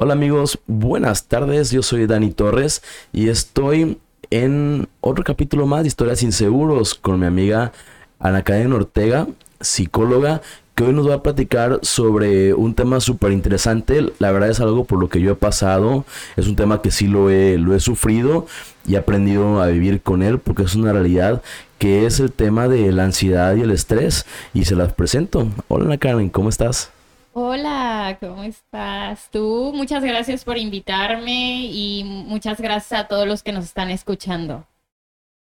Hola amigos, buenas tardes, yo soy Dani Torres y estoy en otro capítulo más de Historias Inseguros con mi amiga Ana Karen Ortega, psicóloga, que hoy nos va a platicar sobre un tema súper interesante. La verdad es algo por lo que yo he pasado, es un tema que sí lo he, lo he sufrido y he aprendido a vivir con él porque es una realidad que es el tema de la ansiedad y el estrés y se las presento. Hola Ana Karen, ¿cómo estás? Hola, ¿cómo estás tú? Muchas gracias por invitarme y muchas gracias a todos los que nos están escuchando.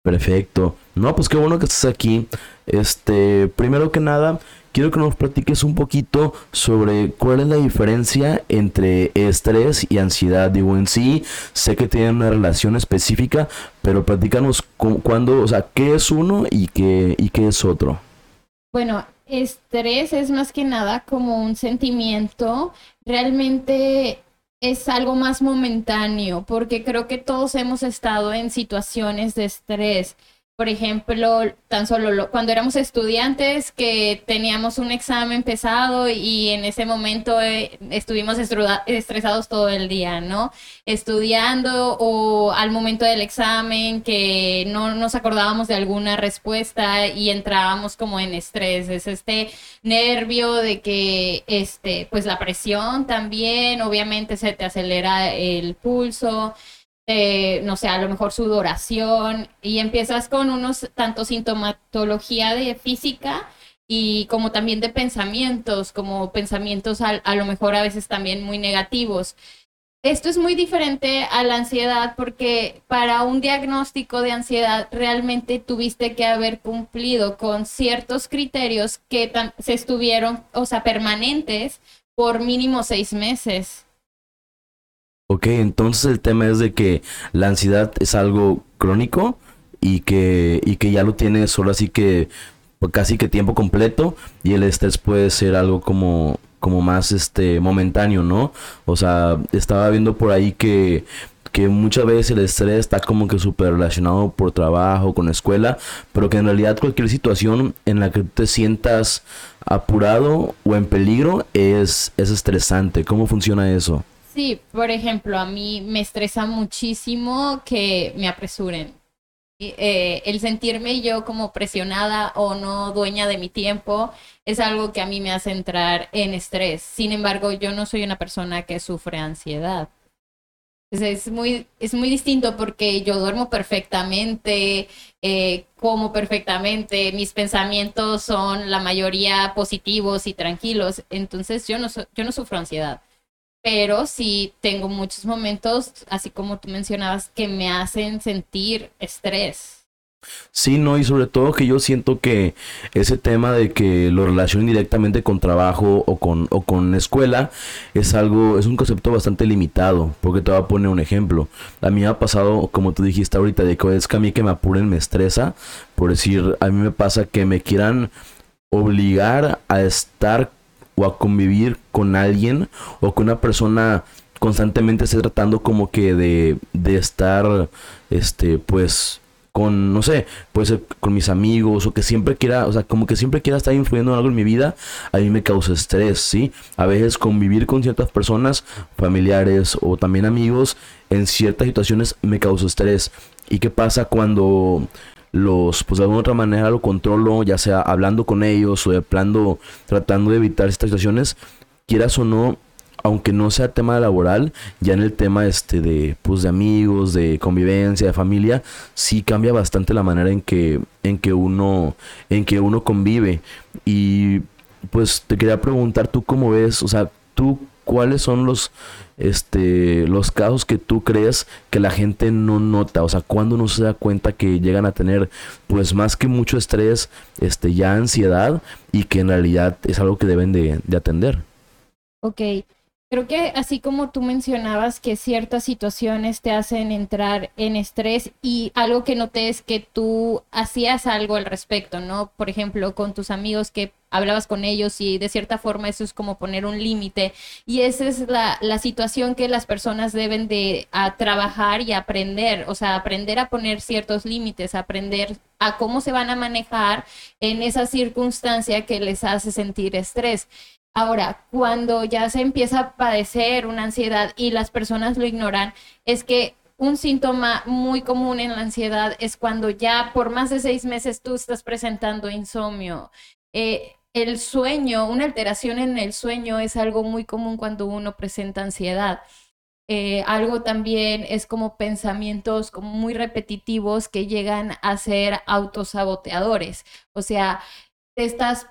Perfecto. No, pues qué bueno que estés aquí. Este, primero que nada, quiero que nos platiques un poquito sobre cuál es la diferencia entre estrés y ansiedad. Digo, en sí, sé que tienen una relación específica, pero platícanos cuándo, o sea, qué es uno y qué, y qué es otro. Bueno, estrés es más que nada como un sentimiento, realmente es algo más momentáneo, porque creo que todos hemos estado en situaciones de estrés por ejemplo, tan solo cuando éramos estudiantes que teníamos un examen pesado y en ese momento eh, estuvimos estresados todo el día, ¿no? Estudiando o al momento del examen que no nos acordábamos de alguna respuesta y entrábamos como en estrés, es este nervio de que, este, pues la presión también, obviamente se te acelera el pulso. Eh, no sé, a lo mejor sudoración, y empiezas con unos tanto sintomatología de física y como también de pensamientos, como pensamientos a, a lo mejor a veces también muy negativos. Esto es muy diferente a la ansiedad porque para un diagnóstico de ansiedad realmente tuviste que haber cumplido con ciertos criterios que se estuvieron, o sea, permanentes por mínimo seis meses. Ok, entonces el tema es de que la ansiedad es algo crónico y que, y que ya lo tienes solo así que casi que tiempo completo y el estrés puede ser algo como, como más este momentáneo, ¿no? O sea, estaba viendo por ahí que, que muchas veces el estrés está como que súper relacionado por trabajo, con escuela, pero que en realidad cualquier situación en la que te sientas apurado o en peligro es, es estresante. ¿Cómo funciona eso? Sí, por ejemplo, a mí me estresa muchísimo que me apresuren. Eh, el sentirme yo como presionada o no dueña de mi tiempo es algo que a mí me hace entrar en estrés. Sin embargo, yo no soy una persona que sufre ansiedad. Es, muy, es muy distinto porque yo duermo perfectamente, eh, como perfectamente, mis pensamientos son la mayoría positivos y tranquilos, entonces yo no, yo no sufro ansiedad pero sí tengo muchos momentos, así como tú mencionabas, que me hacen sentir estrés. Sí, no, y sobre todo que yo siento que ese tema de que lo relacionen directamente con trabajo o con, o con escuela es algo, es un concepto bastante limitado, porque te voy a poner un ejemplo. A mí me ha pasado, como tú dijiste ahorita, de que es que a mí que me apuren me estresa, por decir, a mí me pasa que me quieran obligar a estar o a convivir con alguien o que una persona constantemente esté tratando como que de, de estar, este, pues, con, no sé, puede ser con mis amigos o que siempre quiera, o sea, como que siempre quiera estar influyendo en algo en mi vida, a mí me causa estrés, ¿sí? A veces convivir con ciertas personas, familiares o también amigos, en ciertas situaciones me causa estrés. ¿Y qué pasa cuando los, pues de alguna otra manera lo controlo, ya sea hablando con ellos o de plano tratando de evitar estas situaciones, quieras o no, aunque no sea tema laboral, ya en el tema este de pues de amigos, de convivencia, de familia, sí cambia bastante la manera en que en que uno en que uno convive. Y pues te quería preguntar tú cómo ves, o sea, tú cuáles son los este los casos que tú crees que la gente no nota, o sea, cuando uno se da cuenta que llegan a tener pues más que mucho estrés, este ya ansiedad y que en realidad es algo que deben de, de atender. Ok, Creo que así como tú mencionabas que ciertas situaciones te hacen entrar en estrés y algo que noté es que tú hacías algo al respecto, ¿no? Por ejemplo, con tus amigos que hablabas con ellos y de cierta forma eso es como poner un límite y esa es la, la, situación que las personas deben de trabajar y aprender, o sea, aprender a poner ciertos límites, aprender a cómo se van a manejar en esa circunstancia que les hace sentir estrés Ahora, cuando ya se empieza a padecer una ansiedad y las personas lo ignoran, es que un síntoma muy común en la ansiedad es cuando ya por más de seis meses tú estás presentando insomnio. Eh, el sueño, una alteración en el sueño es algo muy común cuando uno presenta ansiedad. Eh, algo también es como pensamientos muy repetitivos que llegan a ser autosaboteadores. O sea, te estás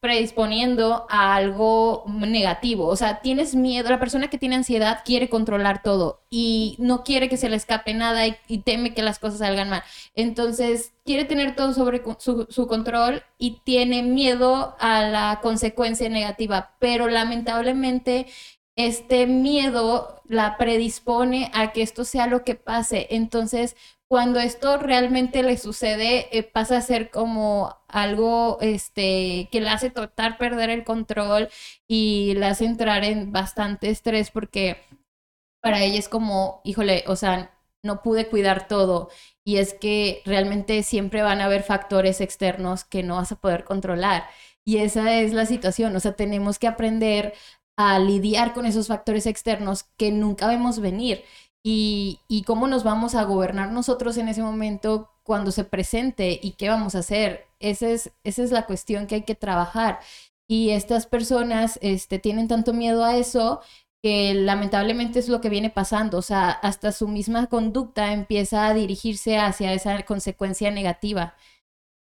predisponiendo a algo negativo. O sea, tienes miedo. La persona que tiene ansiedad quiere controlar todo y no quiere que se le escape nada y, teme que las cosas salgan mal. Entonces, quiere tener todo sobre su, control y tiene miedo a la consecuencia negativa. Pero lamentablemente este miedo la predispone a que esto sea lo que pase. Entonces, cuando esto realmente le sucede, eh, pasa a ser como algo este, que le hace tratar perder el control y le hace entrar en bastante estrés porque para ella es como, híjole, o sea, no pude cuidar todo. Y es que realmente siempre van a haber factores externos que no vas a poder controlar. Y esa es la situación, o sea, tenemos que aprender a lidiar con esos factores externos que nunca vemos venir y, cómo nos vamos a gobernar nosotros en ese momento cuando se presente y qué vamos a hacer. Esa es, esa es la cuestión que hay que trabajar. Y estas personas este, tienen tanto miedo a eso que lamentablemente es lo que viene pasando. O sea, hasta su misma conducta empieza a dirigirse hacia esa consecuencia negativa.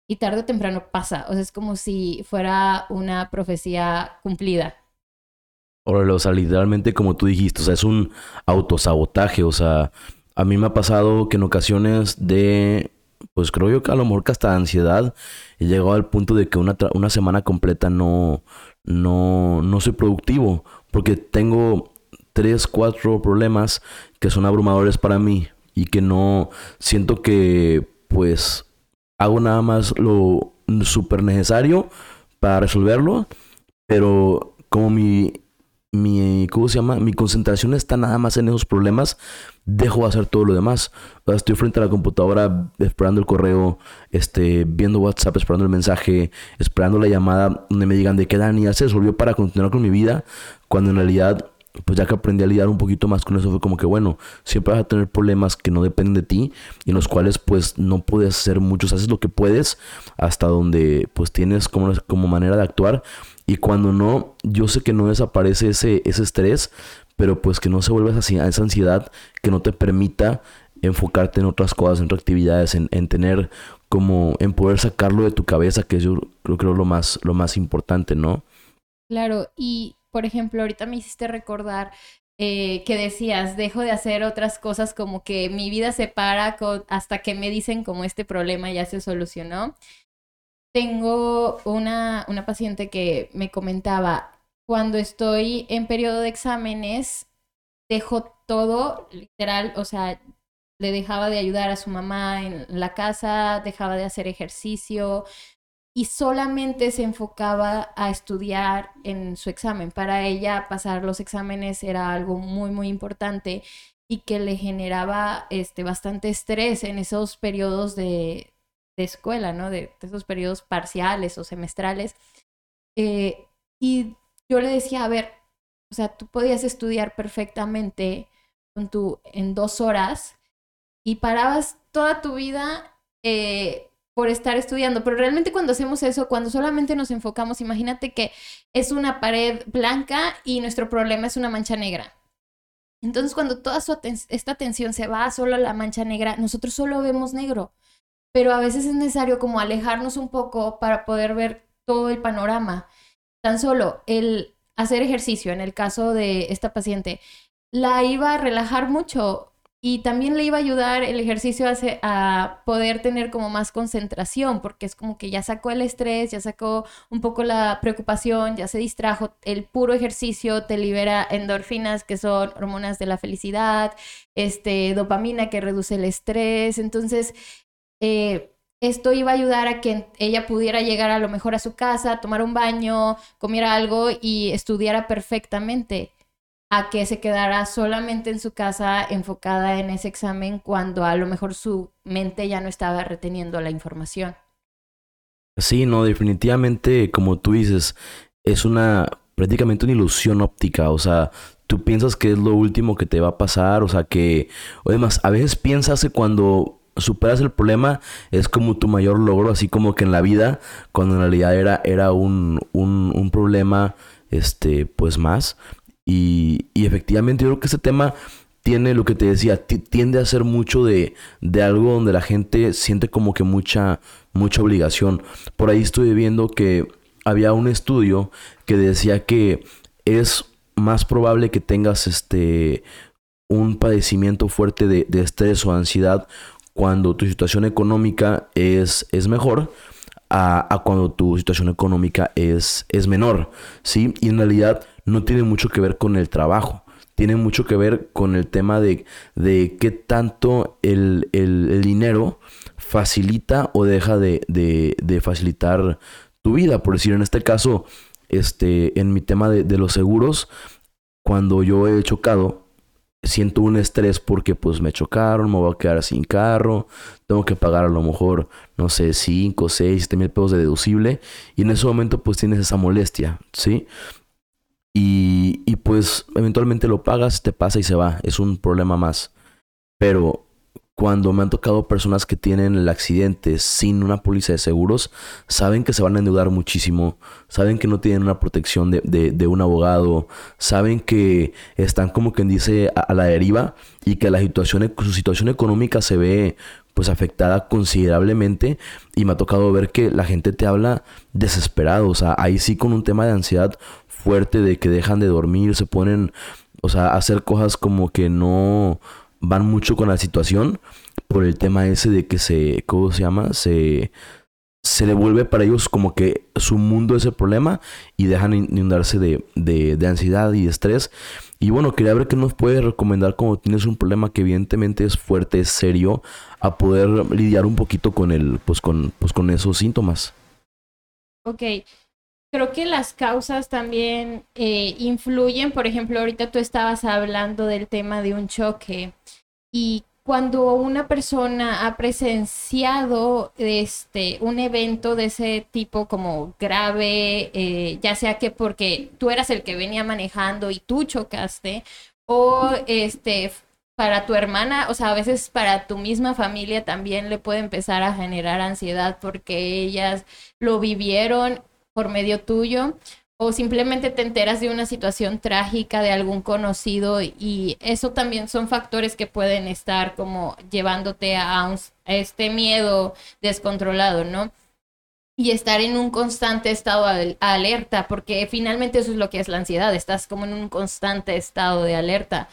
Y tarde o temprano pasa. O sea, es como si fuera una profecía cumplida. O sea, literalmente como tú dijiste, o sea, es un autosabotaje, o sea, a mí me ha pasado que en ocasiones de, pues creo yo que a lo mejor que hasta ansiedad, he llegado al punto de que una, una semana completa no, no, no soy productivo, porque tengo tres, cuatro problemas que son abrumadores para mí y que no siento que pues hago nada más lo súper necesario para resolverlo, pero como mi mi, ¿cómo se llama? Mi concentración está nada más en esos problemas, dejo de hacer todo lo demás. estoy frente a la computadora esperando el correo, este, viendo WhatsApp, esperando el mensaje, esperando la llamada donde me digan de qué Dani ya se resolvió para continuar con mi vida, cuando en realidad pues ya que aprendí a lidiar un poquito más con eso fue como que bueno, siempre vas a tener problemas que no dependen de ti y en los cuales pues no puedes hacer muchos, haces lo que puedes hasta donde pues tienes como, como manera de actuar y cuando no, yo sé que no desaparece ese, ese estrés, pero pues que no se vuelva esa, esa ansiedad que no te permita enfocarte en otras cosas, en otras actividades, en, en, tener como, en poder sacarlo de tu cabeza, que es yo creo, creo lo más, lo más importante, ¿no? Claro, y por ejemplo, ahorita me hiciste recordar eh, que decías, dejo de hacer otras cosas como que mi vida se para hasta que me dicen como este problema ya se solucionó. Tengo una, una paciente que me comentaba, cuando estoy en periodo de exámenes, dejo todo, literal, o sea, le dejaba de ayudar a su mamá en la casa, dejaba de hacer ejercicio y solamente se enfocaba a estudiar en su examen. Para ella pasar los exámenes era algo muy, muy importante y que le generaba este, bastante estrés en esos periodos de, de escuela, ¿no? De, esos periodos parciales o semestrales. Eh, y yo le decía, a ver, o sea, tú podías estudiar perfectamente con tu, en dos horas y parabas toda tu vida eh, por estar estudiando, pero realmente cuando hacemos eso, cuando solamente nos enfocamos, imagínate que es una pared blanca y nuestro problema es una mancha negra. Entonces, cuando toda esta atención se va solo a la mancha negra, nosotros solo vemos negro pero a veces es necesario como alejarnos un poco para poder ver todo el panorama. Tan solo el hacer ejercicio, en el caso de esta paciente, la iba a relajar mucho y también le iba a ayudar el ejercicio a, poder tener como más concentración, porque es como que ya sacó el estrés, ya sacó un poco la preocupación, ya se distrajo. El puro ejercicio te libera endorfinas, que son hormonas de la felicidad, este, dopamina que reduce el estrés. Entonces, eh, esto iba a ayudar a que ella pudiera llegar a lo mejor a su casa, tomar un baño, comiera algo y estudiara perfectamente, a que se quedara solamente en su casa enfocada en ese examen cuando a lo mejor su mente ya no estaba reteniendo la información. Sí, no, definitivamente, como tú dices, es una prácticamente una ilusión óptica, o sea, tú piensas que es lo último que te va a pasar, o sea, que, además, a veces piensas que cuando superas el problema es como tu mayor logro, así como que en la vida, cuando en realidad era, era un, un, problema, este, pues más. Y, y efectivamente yo creo que ese tema tiene lo que te decía, tiende a ser mucho de, de, algo donde la gente siente como que mucha, mucha obligación. Por ahí estoy viendo que había un estudio que decía que es más probable que tengas este un padecimiento fuerte de, de estrés o ansiedad cuando tu situación económica es, es mejor a, cuando tu situación económica es, es menor, ¿sí? Y en realidad no tiene mucho que ver con el trabajo, tiene mucho que ver con el tema de, de qué tanto el, dinero facilita o deja de, de, facilitar tu vida. Por decir, en este caso, este, en mi tema de, de los seguros, cuando yo he chocado, siento un estrés porque pues me chocaron, me voy a quedar sin carro, tengo que pagar a lo mejor, no sé, 5, 6, 7 mil pesos de deducible y en ese momento pues tienes esa molestia, ¿sí? Y, y pues eventualmente lo pagas, te pasa y se va, es un problema más. Pero cuando me han tocado personas que tienen el accidente sin una póliza de seguros, saben que se van a endeudar muchísimo, saben que no tienen una protección de, un abogado, saben que están como quien dice a, la deriva y que la situación, su situación económica se ve pues afectada considerablemente. Y me ha tocado ver que la gente te habla desesperado, o sea, ahí sí con un tema de ansiedad fuerte de que dejan de dormir, se ponen, o sea, hacer cosas como que no van mucho con la situación por el tema ese de que se, ¿cómo se llama? Se, se devuelve para ellos como que su mundo es el problema y dejan inundarse de, de, de ansiedad y estrés. Y bueno, quería ver qué nos puede recomendar cuando tienes un problema que evidentemente es fuerte, es serio, a poder lidiar un poquito con el, pues con, pues con esos síntomas. Ok, creo que las causas también eh, influyen. Por ejemplo, ahorita tú estabas hablando del tema de un choque y cuando una persona ha presenciado este un evento de ese tipo como grave, eh, ya sea que porque tú eras el que venía manejando y tú chocaste, o este para tu hermana, o sea, a veces para tu misma familia también le puede empezar a generar ansiedad porque ellas lo vivieron por medio tuyo o simplemente te enteras de una situación trágica de algún conocido y eso también son factores que pueden estar como llevándote a, este miedo descontrolado, ¿no? Y estar en un constante estado de alerta, porque finalmente eso es lo que es la ansiedad, estás como en un constante estado de alerta.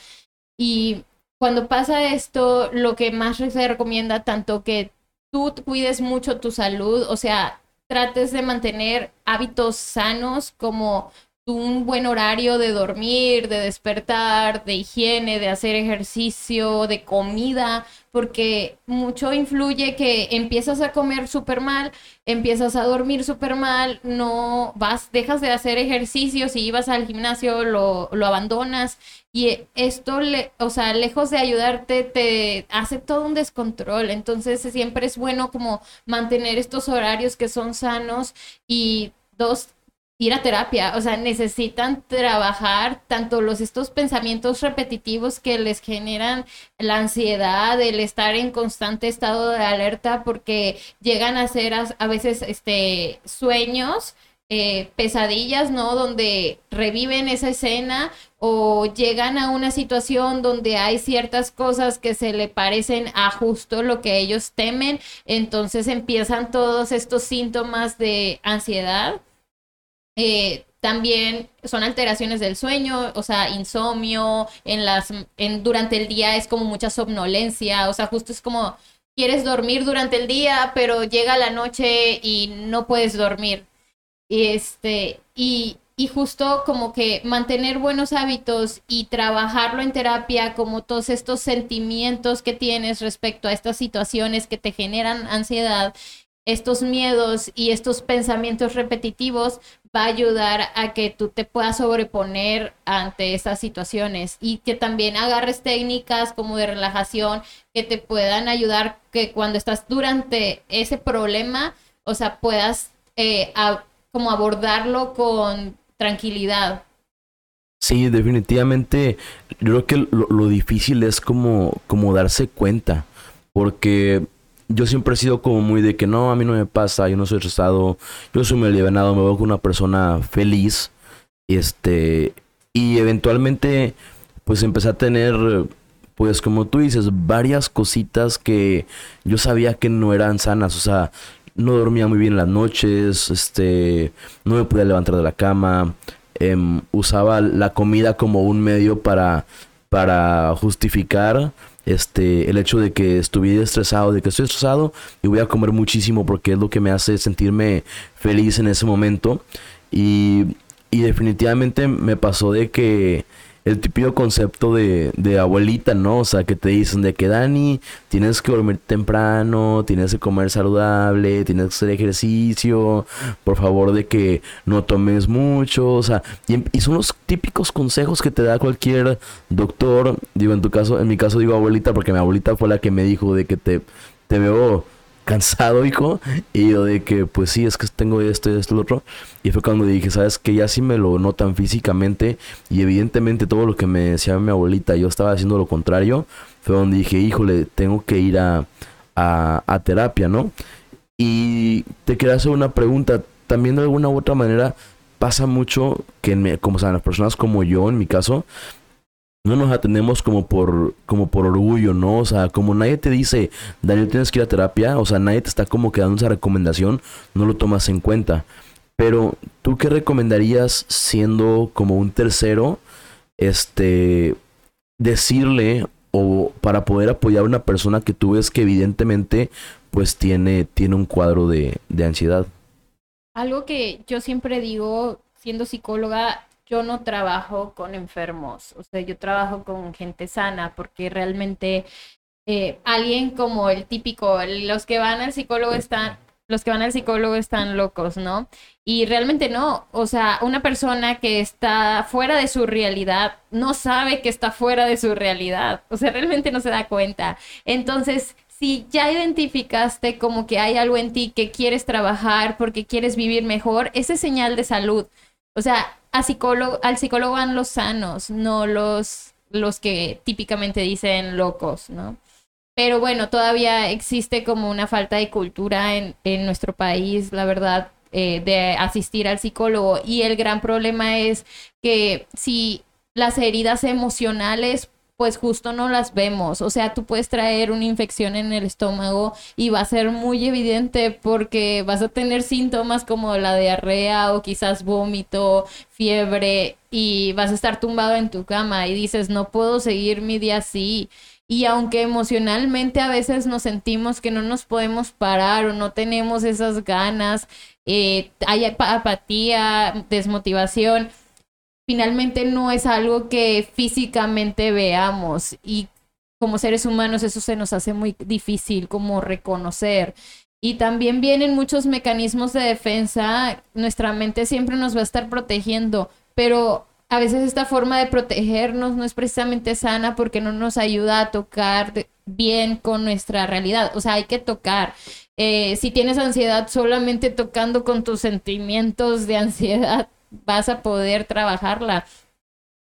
Y cuando pasa esto, lo que más se recomienda tanto que tú cuides mucho tu salud, o sea, trates de mantener hábitos sanos como un buen horario de dormir, de despertar, de higiene, de hacer ejercicio, de comida, porque mucho influye que empiezas a comer súper mal, empiezas a dormir súper mal, no vas, dejas de hacer ejercicio, si ibas al gimnasio lo, lo abandonas y esto, le, o sea, lejos de ayudarte, te hace todo un descontrol. Entonces siempre es bueno como mantener estos horarios que son sanos y dos, ir a terapia, o sea, necesitan trabajar tanto los estos pensamientos repetitivos que les generan la ansiedad, el estar en constante estado de alerta porque llegan a ser a, veces este sueños eh, pesadillas, ¿no? Donde reviven esa escena o llegan a una situación donde hay ciertas cosas que se le parecen a justo lo que ellos temen, entonces empiezan todos estos síntomas de ansiedad eh, también son alteraciones del sueño, o sea, insomnio, en las, en, durante el día es como mucha somnolencia, o sea, justo es como quieres dormir durante el día, pero llega la noche y no puedes dormir. Este, y, y justo como que mantener buenos hábitos y trabajarlo en terapia, como todos estos sentimientos que tienes respecto a estas situaciones que te generan ansiedad, estos miedos y estos pensamientos repetitivos va a ayudar a que tú te puedas sobreponer ante esas situaciones y que también agarres técnicas como de relajación que te puedan ayudar que cuando estás durante ese problema, o sea, puedas eh, como abordarlo con tranquilidad. Sí, definitivamente. Yo creo que lo, difícil es como, como darse cuenta. Porque yo siempre he sido como muy de que no, a mí no me pasa, yo no soy estresado, yo soy muy me veo como una persona feliz. Este, y eventualmente, pues empecé a tener, pues como tú dices, varias cositas que yo sabía que no eran sanas. O sea, no dormía muy bien las noches, este, no me podía levantar de la cama, em, usaba la comida como un medio para, para justificar este, el hecho de que estuviera estresado, de que estoy estresado y voy a comer muchísimo porque es lo que me hace sentirme feliz en ese momento. Y, y definitivamente me pasó de que el típico concepto de, de, abuelita, ¿no? O sea, que te dicen de que Dani, tienes que dormir temprano, tienes que comer saludable, tienes que hacer ejercicio, por favor de que no tomes mucho, o sea, y, y, son los típicos consejos que te da cualquier doctor, digo en tu caso, en mi caso digo abuelita porque mi abuelita fue la que me dijo de que te, te veo cansado, hijo. Y yo de que, pues sí, es que tengo esto y esto y lo otro. Y fue cuando dije, ¿sabes que Ya sí me lo notan físicamente. Y evidentemente todo lo que me decía mi abuelita, yo estaba haciendo lo contrario. Fue donde dije, híjole, tengo que ir a, a, terapia, ¿no? Y te quería hacer una pregunta. También de alguna u otra manera pasa mucho que, me, como o las personas como yo, en mi caso, no nos atendemos como por, como por orgullo, ¿no? O sea, como nadie te dice, Daniel, tienes que ir a terapia, o sea, nadie te está como que dando esa recomendación, no lo tomas en cuenta. Pero, ¿tú qué recomendarías siendo como un tercero, este, decirle o para poder apoyar a una persona que tú ves que evidentemente, pues tiene, tiene un cuadro de, de ansiedad? Algo que yo siempre digo, siendo psicóloga, yo no trabajo con enfermos, o sea, yo trabajo con gente sana porque realmente eh, alguien como el típico, los que van al psicólogo están, los que van al psicólogo están locos, ¿no? Y realmente no, o sea, una persona que está fuera de su realidad no sabe que está fuera de su realidad, o sea, realmente no se da cuenta. Entonces, si ya identificaste como que hay algo en ti que quieres trabajar porque quieres vivir mejor, ese es señal de salud. O sea, psicólogo, al psicólogo van los sanos, no los, los que típicamente dicen locos, ¿no? Pero bueno, todavía existe como una falta de cultura en, en nuestro país, la verdad, eh, de asistir al psicólogo. Y el gran problema es que si las heridas emocionales pues justo no las vemos. O sea, tú puedes traer una infección en el estómago y va a ser muy evidente porque vas a tener síntomas como la diarrea o quizás vómito, fiebre y vas a estar tumbado en tu cama y dices, no puedo seguir mi día así. Y aunque emocionalmente a veces nos sentimos que no nos podemos parar o no tenemos esas ganas, eh, hay apatía, desmotivación, finalmente no es algo que físicamente veamos y como seres humanos eso se nos hace muy difícil como reconocer. Y también vienen muchos mecanismos de defensa, nuestra mente siempre nos va a estar protegiendo, pero a veces esta forma de protegernos no es precisamente sana porque no nos ayuda a tocar bien con nuestra realidad. O sea, hay que tocar. Eh, si tienes ansiedad, solamente tocando con tus sentimientos de ansiedad vas a poder trabajarla.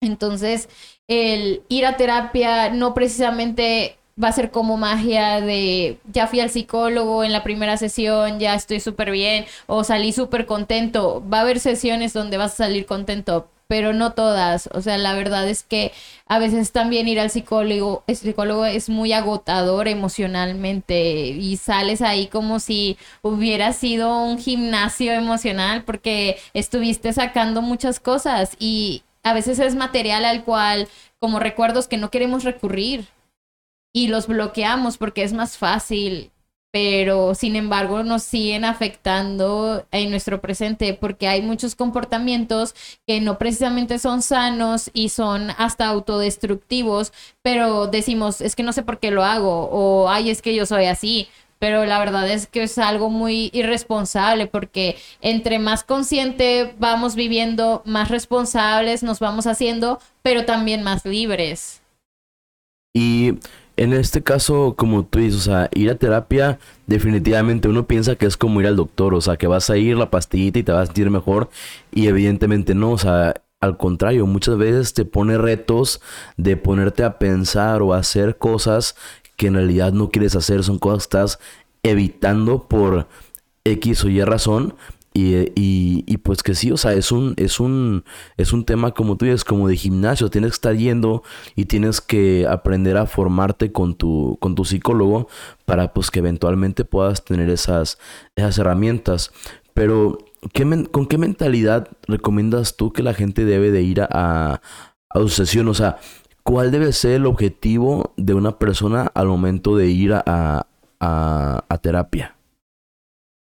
Entonces, el ir a terapia no precisamente va a ser como magia de ya fui al psicólogo en la primera sesión, ya estoy súper bien o salí súper contento. Va a haber sesiones donde vas a salir contento, pero no todas. O sea, la verdad es que a veces también ir al psicólogo, el psicólogo es muy agotador emocionalmente y sales ahí como si hubiera sido un gimnasio emocional porque estuviste sacando muchas cosas y a veces es material al cual como recuerdos que no queremos recurrir y los bloqueamos porque es más fácil pero sin embargo nos siguen afectando en nuestro presente porque hay muchos comportamientos que no precisamente son sanos y son hasta autodestructivos, pero decimos, es que no sé por qué lo hago o ay, es que yo soy así. Pero la verdad es que es algo muy irresponsable porque entre más consciente vamos viviendo, más responsables nos vamos haciendo, pero también más libres. Y En este caso, como tú dices, o sea, ir a terapia, definitivamente uno piensa que es como ir al doctor, o sea, que vas a ir la pastillita y te vas a sentir mejor, y evidentemente no, o sea, al contrario, muchas veces te pone retos de ponerte a pensar o hacer cosas que en realidad no quieres hacer, son cosas que estás evitando por X o Y razón. Y, y, pues que sí, o sea, es un, es un, es un tema como tú dices, como de gimnasio, tienes que estar yendo y tienes que aprender a formarte con tu, con tu psicólogo para pues que eventualmente puedas tener esas, esas herramientas. Pero, ¿con qué mentalidad recomiendas tú que la gente debe de ir a, a, a su? O sea, ¿cuál debe ser el objetivo de una persona al momento de ir a, a, terapia?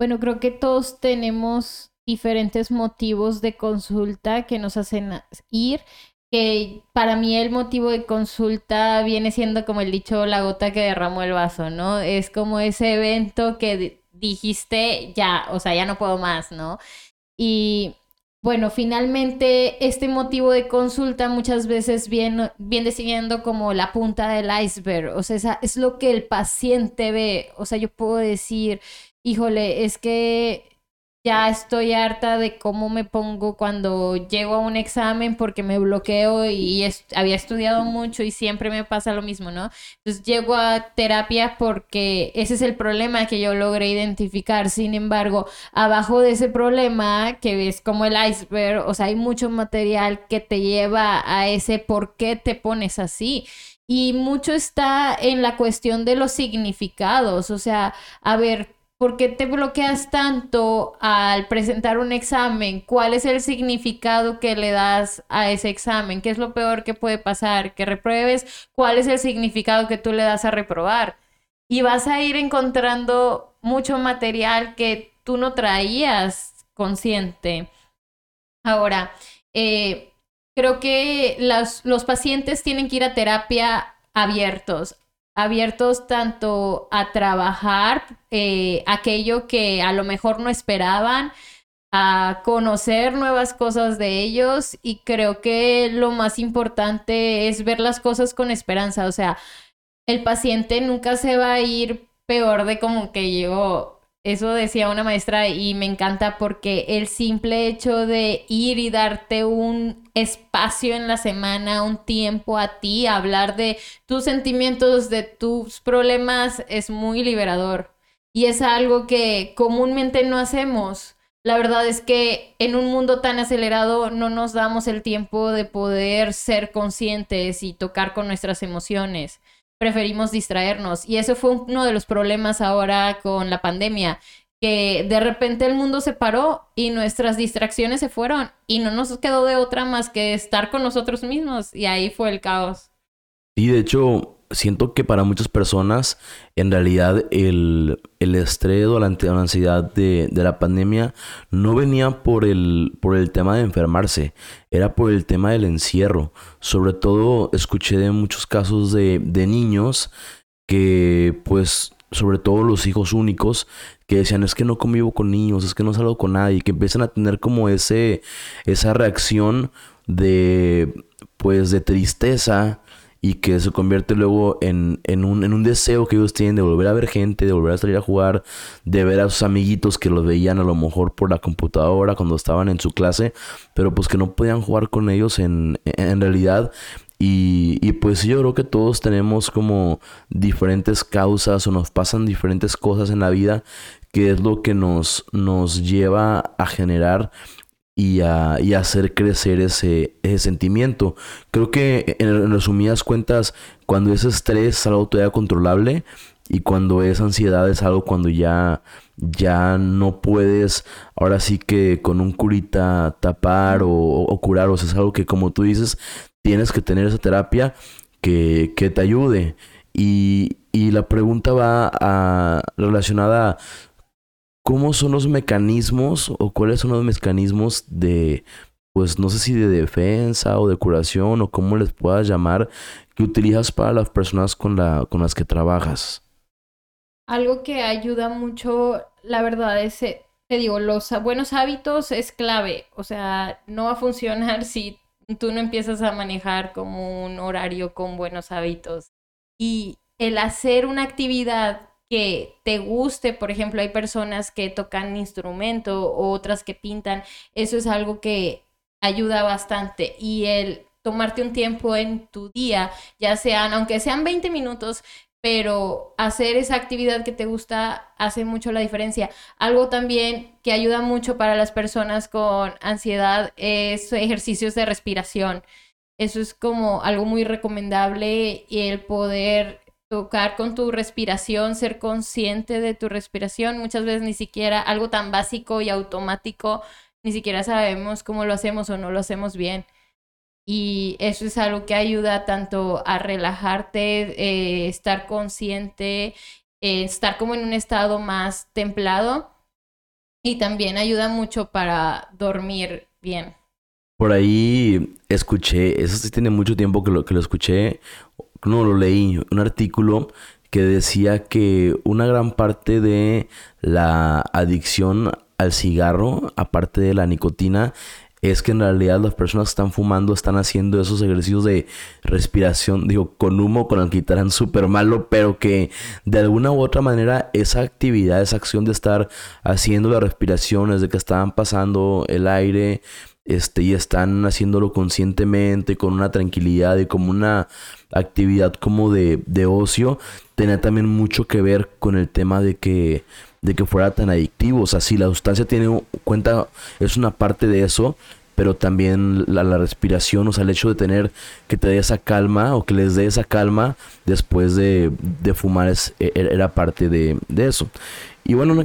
Bueno, creo que todos tenemos diferentes motivos de consulta que nos hacen ir. Que para mí el motivo de consulta viene siendo como el dicho la gota que derramó el vaso, ¿no? Es como ese evento que dijiste ya, o sea, ya no puedo más, ¿no? Y bueno, finalmente este motivo de consulta muchas veces viene, viene siguiendo como la punta del iceberg, o sea, es lo que el paciente ve, o sea, yo puedo decir, híjole, es que ya estoy harta de cómo me pongo cuando llego a un examen porque me bloqueo y había estudiado mucho y siempre me pasa lo mismo, ¿no? Entonces llego a terapia porque ese es el problema que yo logré identificar. Sin embargo, abajo de ese problema, que ves como el iceberg, o sea, hay mucho material que te lleva a ese por qué te pones así. Y mucho está en la cuestión de los significados, o sea, a ver, ¿Por qué te bloqueas tanto al presentar un examen? ¿Cuál es el significado que le das a ese examen? ¿Qué es lo peor que puede pasar? ¿Que repruebes? ¿Cuál es el significado que tú le das a reprobar? Y vas a ir encontrando mucho material que tú no traías consciente. Ahora, eh, creo que los pacientes tienen que ir a terapia abiertos abiertos tanto a trabajar eh, aquello que a lo mejor no esperaban, a conocer nuevas cosas de ellos. Y creo que lo más importante es ver las cosas con esperanza, o sea, el paciente nunca se va a ir peor de como que llegó eso decía una maestra y me encanta porque el simple hecho de ir y darte un espacio en la semana, un tiempo a ti, hablar de tus sentimientos, de tus problemas, es muy liberador. Y es algo que comúnmente no hacemos. La verdad es que en un mundo tan acelerado no nos damos el tiempo de poder ser conscientes y tocar con nuestras emociones preferimos distraernos. Y eso fue uno de los problemas ahora con la pandemia, que de repente el mundo se paró y nuestras distracciones se fueron y no nos quedó de otra más que estar con nosotros mismos y ahí fue el caos. Y de hecho, siento que para muchas personas, en realidad, el, el estrés o la, ansiedad de, la pandemia no venía por el, por el tema de enfermarse, era por el tema del encierro. Sobre todo, escuché de muchos casos de, de niños que, pues, sobre todo los hijos únicos, que decían, es que no convivo con niños, es que no salgo con nadie, que empiezan a tener como ese, esa reacción de, pues, de tristeza y que se convierte luego en, en, un, en un deseo que ellos tienen de volver a ver gente, de volver a salir a jugar, de ver a sus amiguitos que los veían a lo mejor por la computadora cuando estaban en su clase, pero pues que no podían jugar con ellos en, en realidad. Y, y, pues yo creo que todos tenemos como diferentes causas o nos pasan diferentes cosas en la vida que es lo que nos, nos lleva a generar y, a, y hacer crecer ese, ese sentimiento. Creo que en, resumidas cuentas, cuando es estrés es algo todavía controlable y cuando es ansiedad es algo cuando ya, ya no puedes ahora sí que con un curita tapar o, o curar, o sea, es algo que como tú dices, tienes que tener esa terapia que, que te ayude. Y, y la pregunta va a, relacionada ¿Cómo son los mecanismos o cuáles son los mecanismos de, pues no sé si de defensa o de curación o cómo les puedas llamar, que utilizas para las personas con, la, con las que trabajas? Algo que ayuda mucho, la verdad, es, eh, te digo, los buenos hábitos es clave. O sea, no va a funcionar si tú no empiezas a manejar como un horario con buenos hábitos. Y el hacer una actividad que te guste, por ejemplo, hay personas que tocan instrumento otras que pintan, eso es algo que ayuda bastante y el tomarte un tiempo en tu día, ya sean, aunque sean 20 minutos, pero hacer esa actividad que te gusta hace mucho la diferencia. Algo también que ayuda mucho para las personas con ansiedad es ejercicios de respiración. Eso es como algo muy recomendable y el poder tocar con tu respiración, ser consciente de tu respiración. Muchas veces ni siquiera algo tan básico y automático, ni siquiera sabemos cómo lo hacemos o no lo hacemos bien. Y eso es algo que ayuda tanto a relajarte, eh, estar consciente, eh, estar como en un estado más templado y también ayuda mucho para dormir bien. Por ahí escuché, eso sí tiene mucho tiempo que lo, que lo escuché, no lo leí, un artículo que decía que una gran parte de la adicción al cigarro, aparte de la nicotina, es que en realidad las personas que están fumando están haciendo esos ejercicios de respiración, digo, con humo, con alquitrán súper malo, pero que de alguna u otra manera esa actividad, esa acción de estar haciendo las respiraciones, de que estaban pasando el aire, este, y están haciéndolo conscientemente, con una tranquilidad y como una actividad como de, de ocio, tenía también mucho que ver con el tema de que de que fuera tan adictivo. O sea, si la sustancia tiene cuenta, es una parte de eso, pero también la, respiración, o sea, el hecho de tener que te dé esa calma o que les dé esa calma después de, de fumar es, e, e, era parte de, de eso. Y bueno,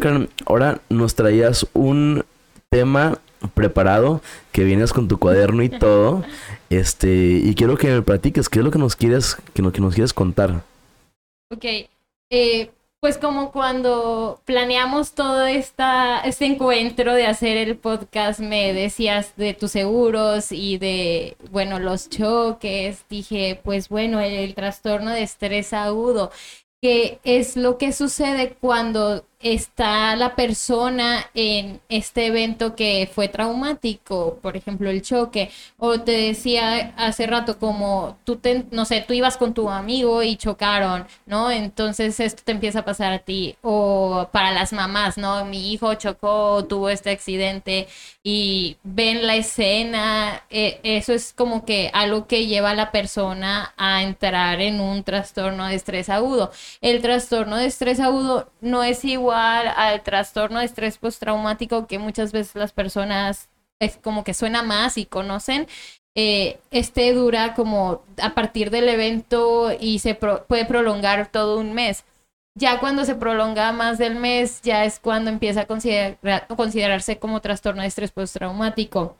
ahora nos traías un tema preparado, que vienes con tu cuaderno y todo. Este, y quiero que me platiques qué es lo que nos quieres, que, que nos quieres contar. Ok. Eh, pues como cuando planeamos todo esta, este encuentro de hacer el podcast, me decías de tus seguros y de, bueno, los choques, dije, pues bueno, el trastorno de estrés agudo, que es lo que sucede cuando está la persona en este evento que fue traumático, por ejemplo, el choque, o te decía hace rato como tú, no sé, tú ibas con tu amigo y chocaron, ¿no? Entonces esto te empieza a pasar a ti, o para las mamás, ¿no? Mi hijo chocó, tuvo este accidente y ven la escena, e, eso es como que algo que lleva a la persona a entrar en un trastorno de estrés agudo. El trastorno de estrés agudo no es igual al trastorno de estrés postraumático que muchas veces las personas es como que suena más y conocen. Eh, este dura como a partir del evento y se puede prolongar todo un mes. Ya cuando se prolonga más del mes, ya es cuando empieza a considerarse como trastorno de estrés postraumático.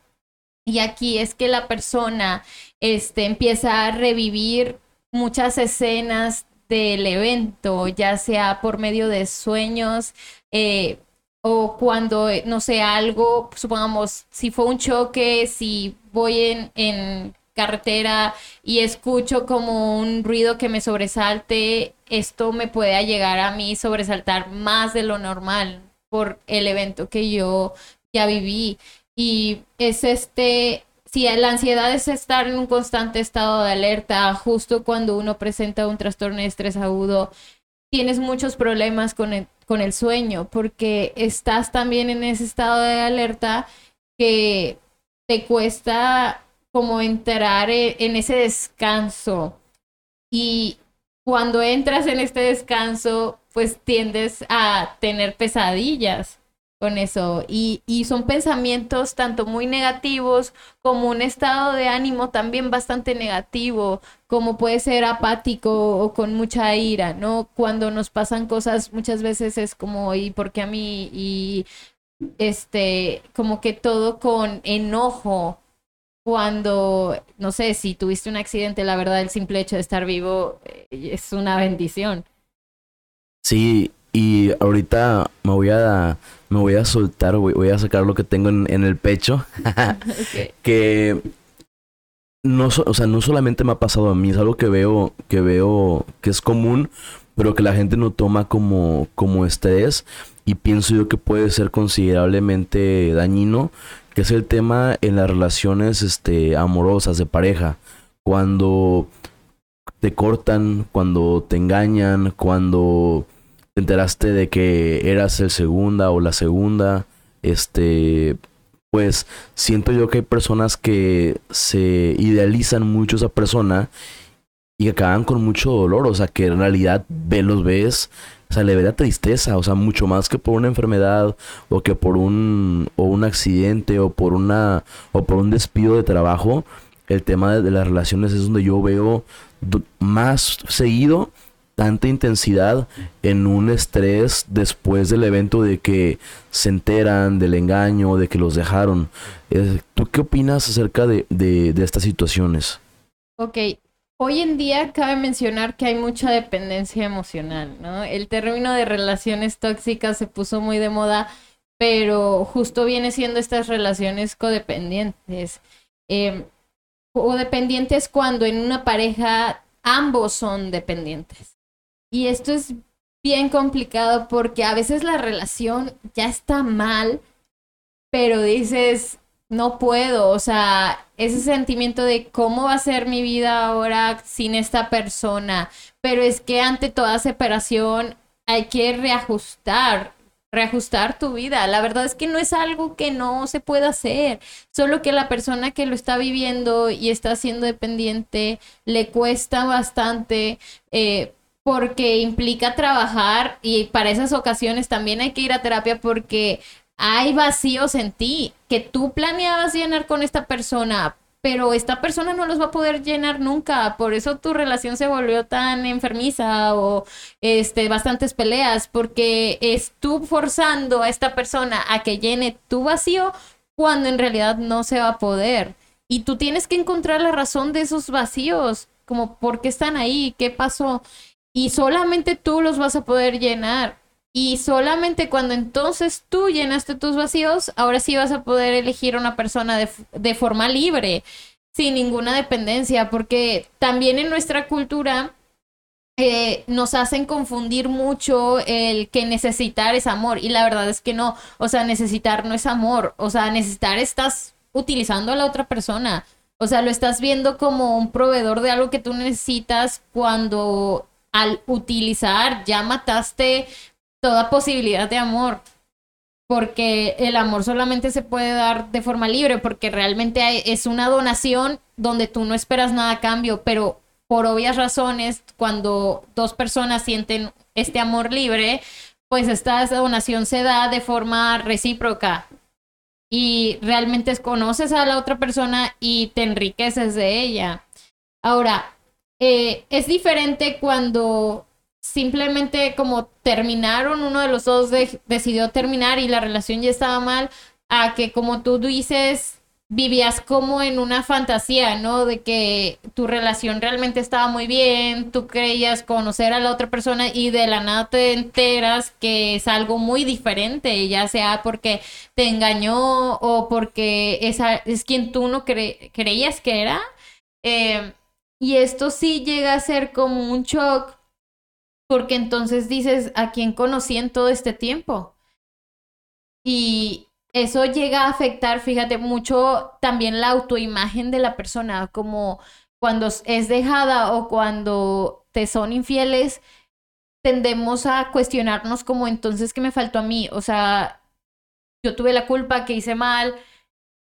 Y aquí es que la persona este, empieza a revivir muchas escenas del evento, ya sea por medio de sueños eh, o cuando, eh, no sé, algo, supongamos, si fue un choque, si voy en, en carretera y escucho como un ruido que me sobresalte, esto me puede llegar a mí sobresaltar más de lo normal por el evento que yo ya viví. Y es este si la ansiedad es estar en un constante estado de alerta, justo cuando uno presenta un trastorno de estrés agudo, tienes muchos problemas con el, con el sueño, porque estás también en ese estado de alerta que te cuesta como entrar e, en ese descanso. Y cuando entras en este descanso, pues tiendes a tener pesadillas eso. Y, y, son pensamientos tanto muy negativos como un estado de ánimo también bastante negativo, como puede ser apático o con mucha ira, ¿no? Cuando nos pasan cosas muchas veces es como, ¿y por qué a mí? Y este, como que todo con enojo. Cuando, no sé, si tuviste un accidente, la verdad, el simple hecho de estar vivo eh, es una bendición. Sí, y ahorita me voy a, me voy a soltar, voy, a sacar lo que tengo en, el pecho. Que no, o sea, no solamente me ha pasado a mí, es algo que veo, que veo que es común, pero que la gente no toma como, como estrés. Y pienso yo que puede ser considerablemente dañino, que es el tema en las relaciones este, amorosas de pareja. Cuando te cortan, cuando te engañan, cuando te enteraste de que eras el segunda o la segunda, este, pues siento yo que hay personas que se idealizan mucho esa persona y acaban con mucho dolor, o sea, que en realidad ve, los ves, o sea, le ve la tristeza, o sea, mucho más que por una enfermedad o que por un o un accidente o por una o por un despido de trabajo, el tema de, las relaciones es donde yo veo más seguido tanta intensidad en un estrés después del evento de que se enteran del engaño, de que los dejaron. Eh, ¿Tú qué opinas acerca de, de, estas situaciones? Ok, Hoy en día cabe mencionar que hay mucha dependencia emocional, ¿no? El término de relaciones tóxicas se puso muy de moda, pero justo viene siendo estas relaciones codependientes. Eh, codependientes cuando en una pareja ambos son dependientes. Y esto es bien complicado porque a veces la relación ya está mal, pero dices, no puedo, o sea, ese sentimiento de cómo va a ser mi vida ahora sin esta persona, pero es que ante toda separación hay que reajustar, reajustar tu vida. La verdad es que no es algo que no se pueda hacer, solo que la persona que lo está viviendo y está siendo dependiente le cuesta bastante. Eh, porque implica trabajar y para esas ocasiones también hay que ir a terapia porque hay vacíos en ti que tú planeabas llenar con esta persona, pero esta persona no los va a poder llenar nunca. Por eso tu relación se volvió tan enfermiza o este, bastantes peleas, porque es forzando a esta persona a que llene tu vacío cuando en realidad no se va a poder. Y tú tienes que encontrar la razón de esos vacíos, como por qué están ahí, qué pasó. Y solamente tú los vas a poder llenar. Y solamente cuando entonces tú llenaste tus vacíos, ahora sí vas a poder elegir una persona de, forma libre, sin ninguna dependencia, porque también en nuestra cultura eh, nos hacen confundir mucho el que necesitar es amor. Y la verdad es que no, o sea, necesitar no es amor, o sea, necesitar estás utilizando a la otra persona. O sea, lo estás viendo como un proveedor de algo que tú necesitas cuando al utilizar ya mataste toda posibilidad de amor, porque el amor solamente se puede dar de forma libre, porque realmente es una donación donde tú no esperas nada a cambio, pero por obvias razones, cuando dos personas sienten este amor libre, pues esta donación se da de forma recíproca y realmente conoces a la otra persona y te enriqueces de ella. Ahora, eh, es diferente cuando simplemente como terminaron, uno de los dos decidió terminar y la relación ya estaba mal, a que como tú dices, vivías como en una fantasía, ¿no? De que tu relación realmente estaba muy bien, tú creías conocer a la otra persona y de la nada te enteras que es algo muy diferente, ya sea porque te engañó o porque esa es quien tú no creías que era. Eh, y esto sí llega a ser como un shock porque entonces dices a quién conocí en todo este tiempo. Y eso llega a afectar, fíjate, mucho también la autoimagen de la persona, como cuando es dejada o cuando te son infieles, tendemos a cuestionarnos como entonces qué me faltó a mí, o sea, yo tuve la culpa que hice mal,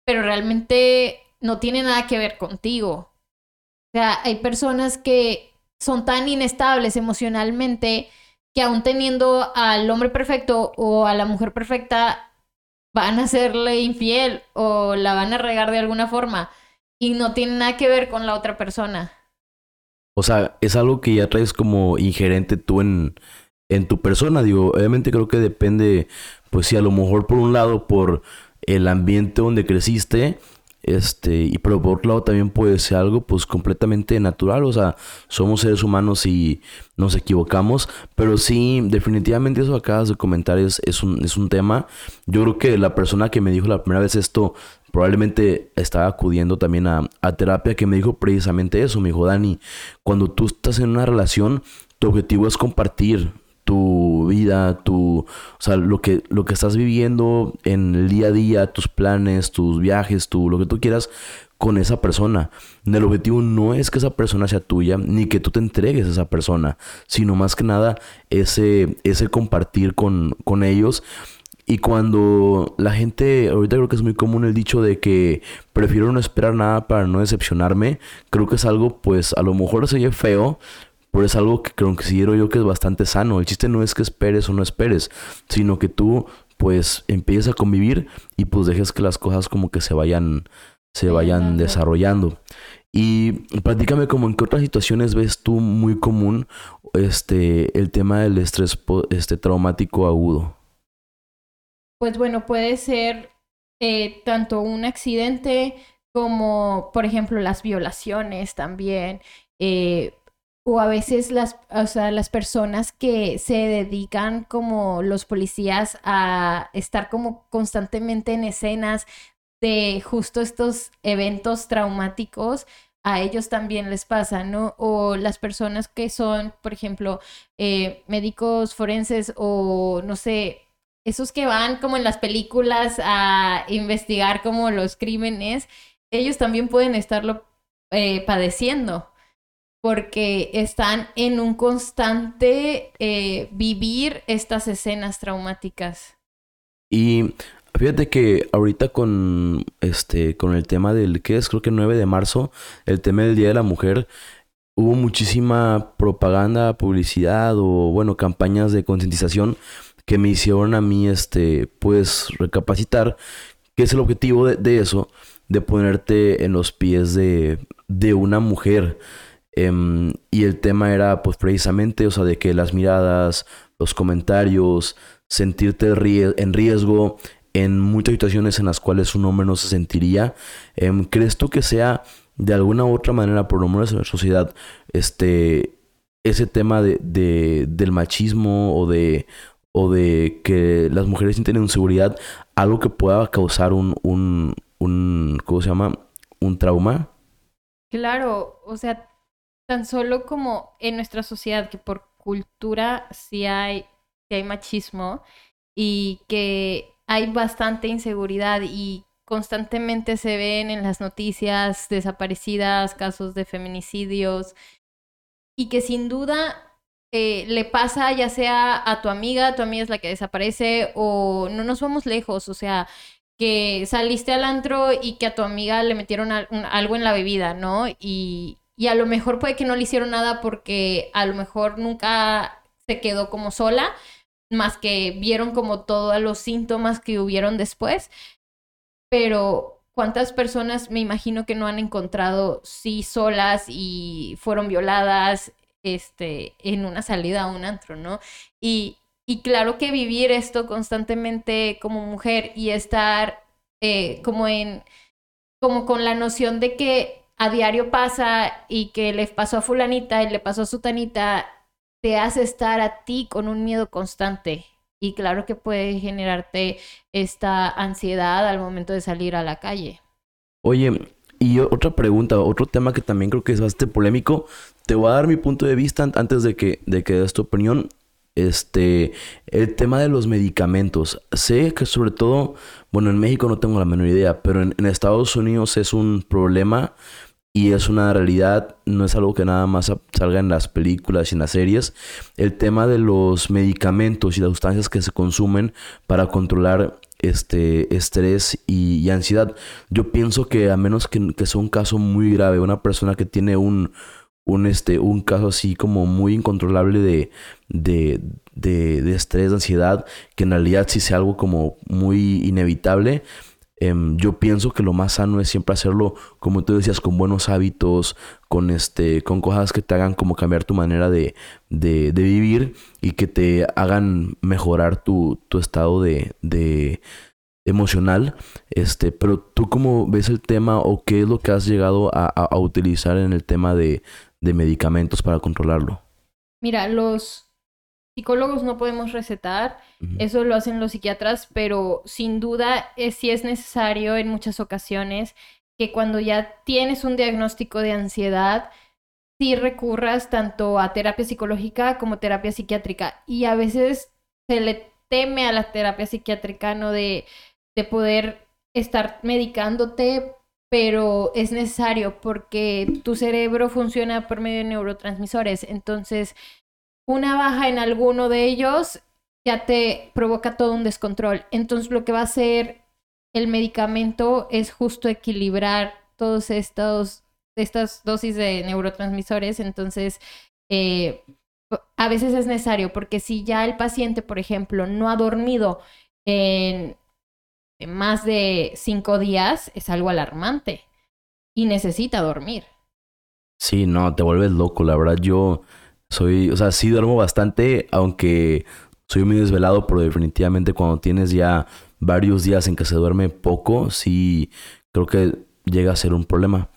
pero realmente no tiene nada que ver contigo. O sea, hay personas que son tan inestables emocionalmente que aún teniendo al hombre perfecto o a la mujer perfecta, van a serle infiel o la van a regar de alguna forma y no tiene nada que ver con la otra persona. O sea, es algo que ya traes como ingerente tú en, en tu persona. Digo, obviamente creo que depende, pues si a lo mejor por un lado por el ambiente donde creciste, este, y pero por otro lado también puede ser algo pues completamente natural, o sea, somos seres humanos y nos equivocamos, pero sí, definitivamente eso que acabas de comentar es, es, un, es un tema. Yo creo que la persona que me dijo la primera vez esto probablemente estaba acudiendo también a, a terapia que me dijo precisamente eso, me dijo Dani, cuando tú estás en una relación, tu objetivo es compartir, tu vida, tu, o sea, lo que, lo que estás viviendo en el día a día, tus planes, tus viajes, tu, lo que tú quieras, con esa persona. El objetivo no es que esa persona sea tuya, ni que tú te entregues a esa persona, sino más que nada ese, ese compartir con, con ellos. Y cuando la gente, ahorita creo que es muy común el dicho de que prefiero no esperar nada para no decepcionarme, creo que es algo, pues a lo mejor se oye feo, pero es algo que considero yo que es bastante sano. El chiste no es que esperes o no esperes, sino que tú pues empieces a convivir y pues dejes que las cosas como que se vayan se vayan desarrollando. Y platícame como en qué otras situaciones ves tú muy común este el tema del estrés este traumático agudo. Pues bueno, puede ser eh, tanto un accidente como, por ejemplo, las violaciones también, eh, o a veces las, o sea, las personas que se dedican como los policías a estar como constantemente en escenas de justo estos eventos traumáticos, a ellos también les pasa, ¿no? O las personas que son, por ejemplo, eh, médicos forenses o, no sé, esos que van como en las películas a investigar como los crímenes, ellos también pueden estarlo eh, padeciendo porque están en un constante eh, vivir estas escenas traumáticas. Y Fíjate que ahorita con este con el tema del que es creo que 9 de marzo, el tema del Día de la Mujer, hubo muchísima propaganda, publicidad o bueno, campañas de concientización que me hicieron a mí este pues recapacitar qué es el objetivo de, eso, de ponerte en los pies de, de una mujer. Em, y el tema era pues precisamente, o sea, de que las miradas, los comentarios, sentirte en riesgo, en muchas situaciones en las cuales un hombre no se sentiría. Em, ¿Crees tú que sea de alguna u otra manera, por lo menos en la sociedad, este, ese tema de, del machismo o de, o de que las mujeres sienten inseguridad, algo que pueda causar un, un, un, ¿cómo se llama? Un trauma. Claro, o sea, tan solo como en nuestra sociedad, que por cultura sí hay, sí hay machismo y que hay bastante inseguridad y constantemente se ven en las noticias desaparecidas, casos de feminicidios, y que sin duda eh, le pasa ya sea a tu amiga, tu amiga es la que desaparece, o no nos vamos lejos, o sea, que saliste al antro y que a tu amiga le metieron algo en la bebida, ¿no? Y, y a lo mejor puede que no le hicieron nada porque a lo mejor nunca se quedó como sola, más que vieron como todos los síntomas que hubieron después. Pero cuántas personas me imagino que no han encontrado sí solas y fueron violadas este, en una salida a un antro, ¿no? Y, y claro que vivir esto constantemente como mujer y estar eh, como en, como con la noción de que a diario pasa y que le pasó a fulanita y le pasó a sutanita te hace estar a ti con un miedo constante. Y claro que puede generarte esta ansiedad al momento de salir a la calle. Oye, y otra pregunta, otro tema que también creo que es bastante polémico. Te voy a dar mi punto de vista antes de que, de que des tu opinión. Este, el tema de los medicamentos. Sé que sobre todo, bueno, en México no tengo la menor idea, pero en Estados Unidos es un problema y es una realidad, no es algo que nada más salga en las películas y en las series. El tema de los medicamentos y las sustancias que se consumen para controlar este estrés y, ansiedad. Yo pienso que a menos que, sea un caso muy grave, una persona que tiene un, un, este, un caso así como muy incontrolable de, de, de, de estrés, de ansiedad, que en realidad sí sea algo como muy inevitable Em, yo pienso que lo más sano es siempre hacerlo, como tú decías, con buenos hábitos, con este, con cosas que te hagan como cambiar tu manera de, de, vivir y que te hagan mejorar tu, tu estado de, de emocional. Este, pero tú cómo ves el tema o qué es lo que has llegado a, a utilizar en el tema de, de medicamentos para controlarlo. Mira, los psicólogos no podemos recetar, eso lo hacen los psiquiatras, pero sin duda es, sí es necesario en muchas ocasiones que cuando ya tienes un diagnóstico de ansiedad, sí recurras tanto a terapia psicológica como terapia psiquiátrica. Y a veces se le teme a la terapia psiquiátrica, ¿no? De, de poder estar medicándote pero es necesario porque tu cerebro funciona por medio de neurotransmisores. Entonces, una baja en alguno de ellos ya te provoca todo un descontrol. Entonces, lo que va a hacer el medicamento es justo equilibrar todos estos estas dosis de neurotransmisores. Entonces, eh, a veces es necesario porque si ya el paciente, por ejemplo, no ha dormido en más de cinco días, es algo alarmante y necesita dormir. Sí, no, te vuelves loco, la verdad yo soy, o sea, sí duermo bastante, aunque soy muy desvelado, pero definitivamente cuando tienes ya varios días en que se duerme poco, sí creo que llega a ser un problema.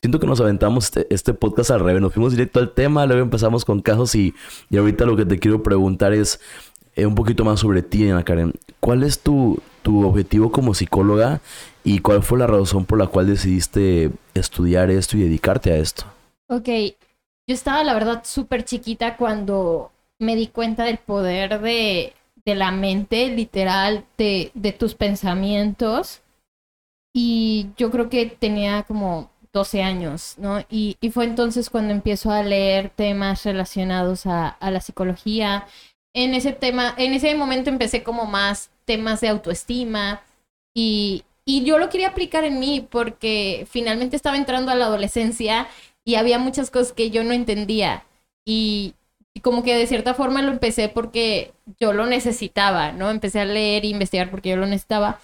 Siento que nos aventamos este, este, podcast al revés, nos fuimos directo al tema, luego empezamos con casos y, y ahorita lo que te quiero preguntar es eh, un poquito más sobre ti, Ana Karen. ¿Cuál es tu, tu objetivo como psicóloga y cuál fue la razón por la cual decidiste estudiar esto y dedicarte a esto? Ok, yo estaba la verdad súper chiquita cuando me di cuenta del poder de, de la mente, literal, de, de tus pensamientos. Y yo creo que tenía como 12 años, ¿no? Y, fue entonces cuando empiezo a leer temas relacionados a, la psicología. En ese tema, en ese momento empecé como más temas de autoestima y, y yo lo quería aplicar en mí porque finalmente estaba entrando a la adolescencia y había muchas cosas que yo no entendía y, y como que de cierta forma lo empecé porque yo lo necesitaba, ¿no? Empecé a leer e investigar porque yo lo necesitaba.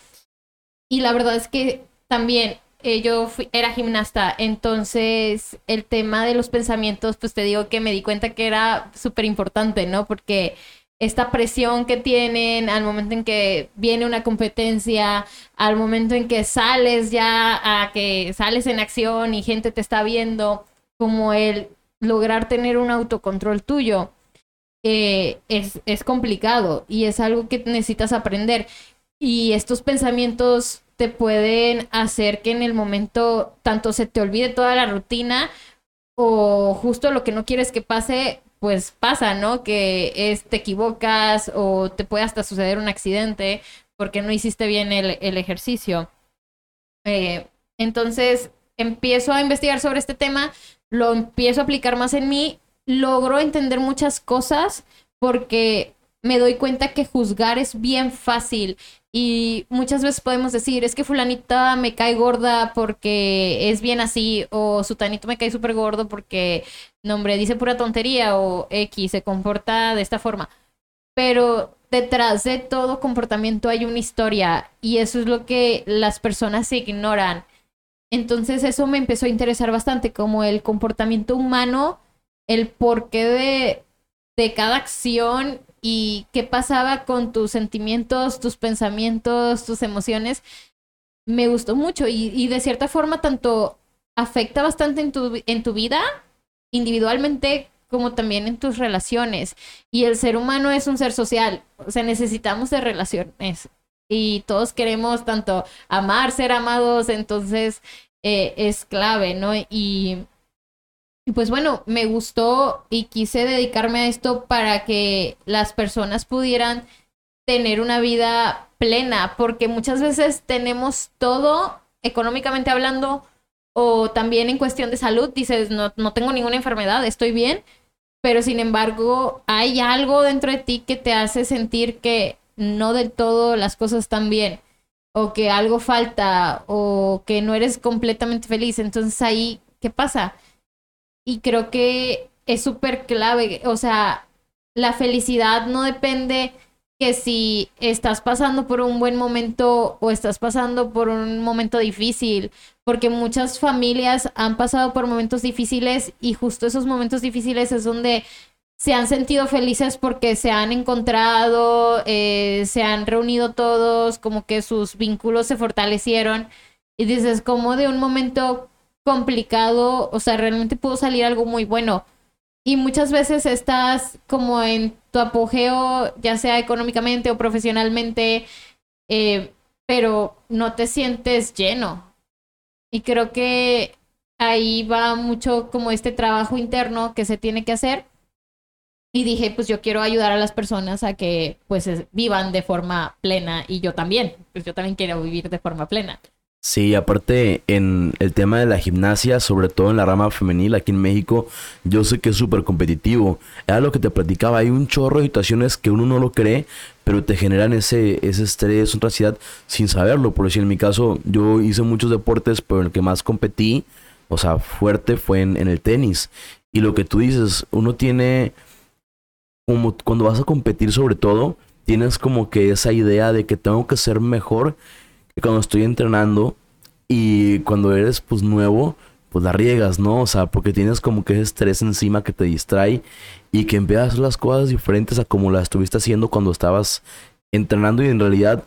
Y la verdad es que también eh, yo era gimnasta, entonces el tema de los pensamientos, pues te digo que me di cuenta que era súper importante, ¿no? Porque esta presión que tienen al momento en que viene una competencia, al momento en que sales ya a que sales en acción y gente te está viendo, como el lograr tener un autocontrol tuyo, eh, es, es complicado y es algo que necesitas aprender. Y estos pensamientos te pueden hacer que en el momento tanto se te olvide toda la rutina o justo lo que no quieres que pase, pues pasa, ¿no? Que es te equivocas o te puede hasta suceder un accidente porque no hiciste bien el, ejercicio. Eh, entonces empiezo a investigar sobre este tema, lo empiezo a aplicar más en mí, logro entender muchas cosas porque me doy cuenta que juzgar es bien fácil y muchas veces podemos decir, es que fulanita me cae gorda porque es bien así, o sutanito me cae súper gordo porque, no hombre, dice pura tontería, o X se comporta de esta forma. Pero detrás de todo comportamiento hay una historia y eso es lo que las personas ignoran. Entonces eso me empezó a interesar bastante, como el comportamiento humano, el porqué de, de cada acción y qué pasaba con tus sentimientos, tus pensamientos, tus emociones, me gustó mucho y, de cierta forma tanto afecta bastante en tu, en tu vida individualmente como también en tus relaciones. Y el ser humano es un ser social, o sea, necesitamos de relaciones y todos queremos tanto amar, ser amados, entonces eh, es clave, ¿no? Y y pues bueno, me gustó y quise dedicarme a esto para que las personas pudieran tener una vida plena, porque muchas veces tenemos todo económicamente hablando o también en cuestión de salud, dices, no, no tengo ninguna enfermedad, estoy bien, pero sin embargo hay algo dentro de ti que te hace sentir que no del todo las cosas están bien o que algo falta o que no eres completamente feliz. Entonces ahí, ¿qué pasa? Y creo que es súper clave, o sea, la felicidad no depende que si estás pasando por un buen momento o estás pasando por un momento difícil, porque muchas familias han pasado por momentos difíciles y justo esos momentos difíciles es donde se han sentido felices porque se han encontrado, eh, se han reunido todos, como que sus vínculos se fortalecieron y dices, como de un momento complicado, o sea, realmente pudo salir algo muy bueno. Y muchas veces estás como en tu apogeo, ya sea económicamente o profesionalmente, eh, pero no te sientes lleno. Y creo que ahí va mucho como este trabajo interno que se tiene que hacer. Y dije, pues yo quiero ayudar a las personas a que pues vivan de forma plena y yo también, pues yo también quiero vivir de forma plena. Sí, aparte en el tema de la gimnasia, sobre todo en la rama femenil aquí en México, yo sé que es súper competitivo. Era lo que te platicaba, hay un chorro de situaciones que uno no lo cree, pero te generan ese, ese estrés, una ansiedad sin saberlo. Por decir, en mi caso, yo hice muchos deportes, pero el que más competí, o sea, fuerte fue en, en el tenis. Y lo que tú dices, uno tiene, como cuando vas a competir sobre todo, tienes como que esa idea de que tengo que ser mejor cuando estoy entrenando y cuando eres pues nuevo, pues la riegas, ¿no? O sea, porque tienes como que ese estrés encima que te distrae y que empiezas a hacer las cosas diferentes a como las estuviste haciendo cuando estabas entrenando y en realidad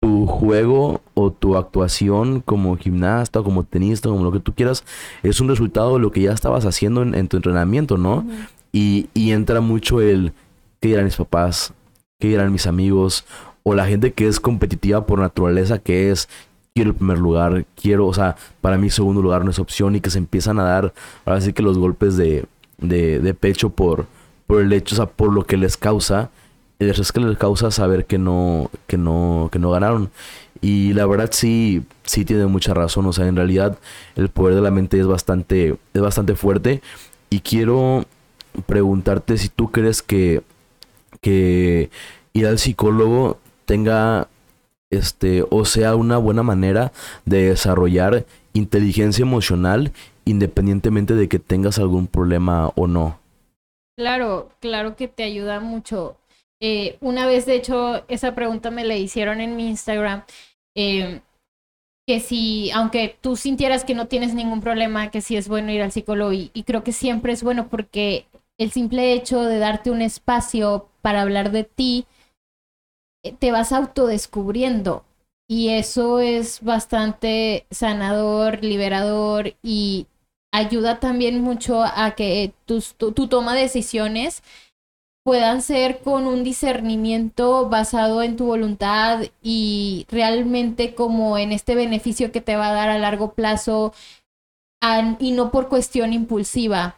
tu juego o tu actuación como gimnasta o como tenista, como lo que tú quieras, es un resultado de lo que ya estabas haciendo en, tu entrenamiento, ¿no? y, y entra mucho el qué dirán mis papás, qué dirán mis amigos, o la gente que es competitiva por naturaleza, que es quiero el primer lugar, quiero, o sea, para mí segundo lugar no es opción y que se empiezan a dar, ahora sí que los golpes de, de, de pecho por, por el hecho, o sea, por lo que les causa, el es que les causa saber que no, que no, que no ganaron. Y la verdad sí, sí tiene mucha razón, o sea, en realidad el poder de la mente es bastante, es bastante fuerte y quiero preguntarte si tú crees que, que ir al psicólogo tenga este o sea una buena manera de desarrollar inteligencia emocional independientemente de que tengas algún problema o no. Claro, claro que te ayuda mucho. Eh, una vez, de hecho, esa pregunta me la hicieron en mi Instagram, em, que si, aunque tú sintieras que no tienes ningún problema, que sí es bueno ir al psicólogo y creo que siempre es bueno porque el simple hecho de darte un espacio para hablar de ti, te vas autodescubriendo y eso es bastante sanador, liberador y ayuda también mucho a que tus, tu, toma de decisiones puedan ser con un discernimiento basado en tu voluntad y realmente como en este beneficio que te va a dar a largo plazo y no por cuestión impulsiva.